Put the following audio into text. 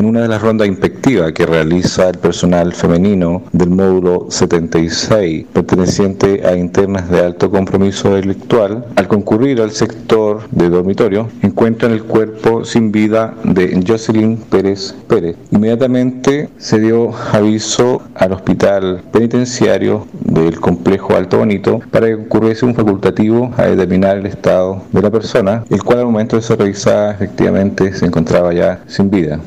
en una de las rondas inspectivas que realiza el personal femenino del módulo 76, perteneciente a internas de alto compromiso intelectual, al concurrir al sector de dormitorio, encuentran el cuerpo sin vida de Jocelyn Pérez Pérez. Inmediatamente se dio aviso al hospital penitenciario del complejo Alto Bonito para que ocurriese un facultativo a determinar el estado de la persona, el cual al momento de ser revisada efectivamente se encontraba ya sin vida.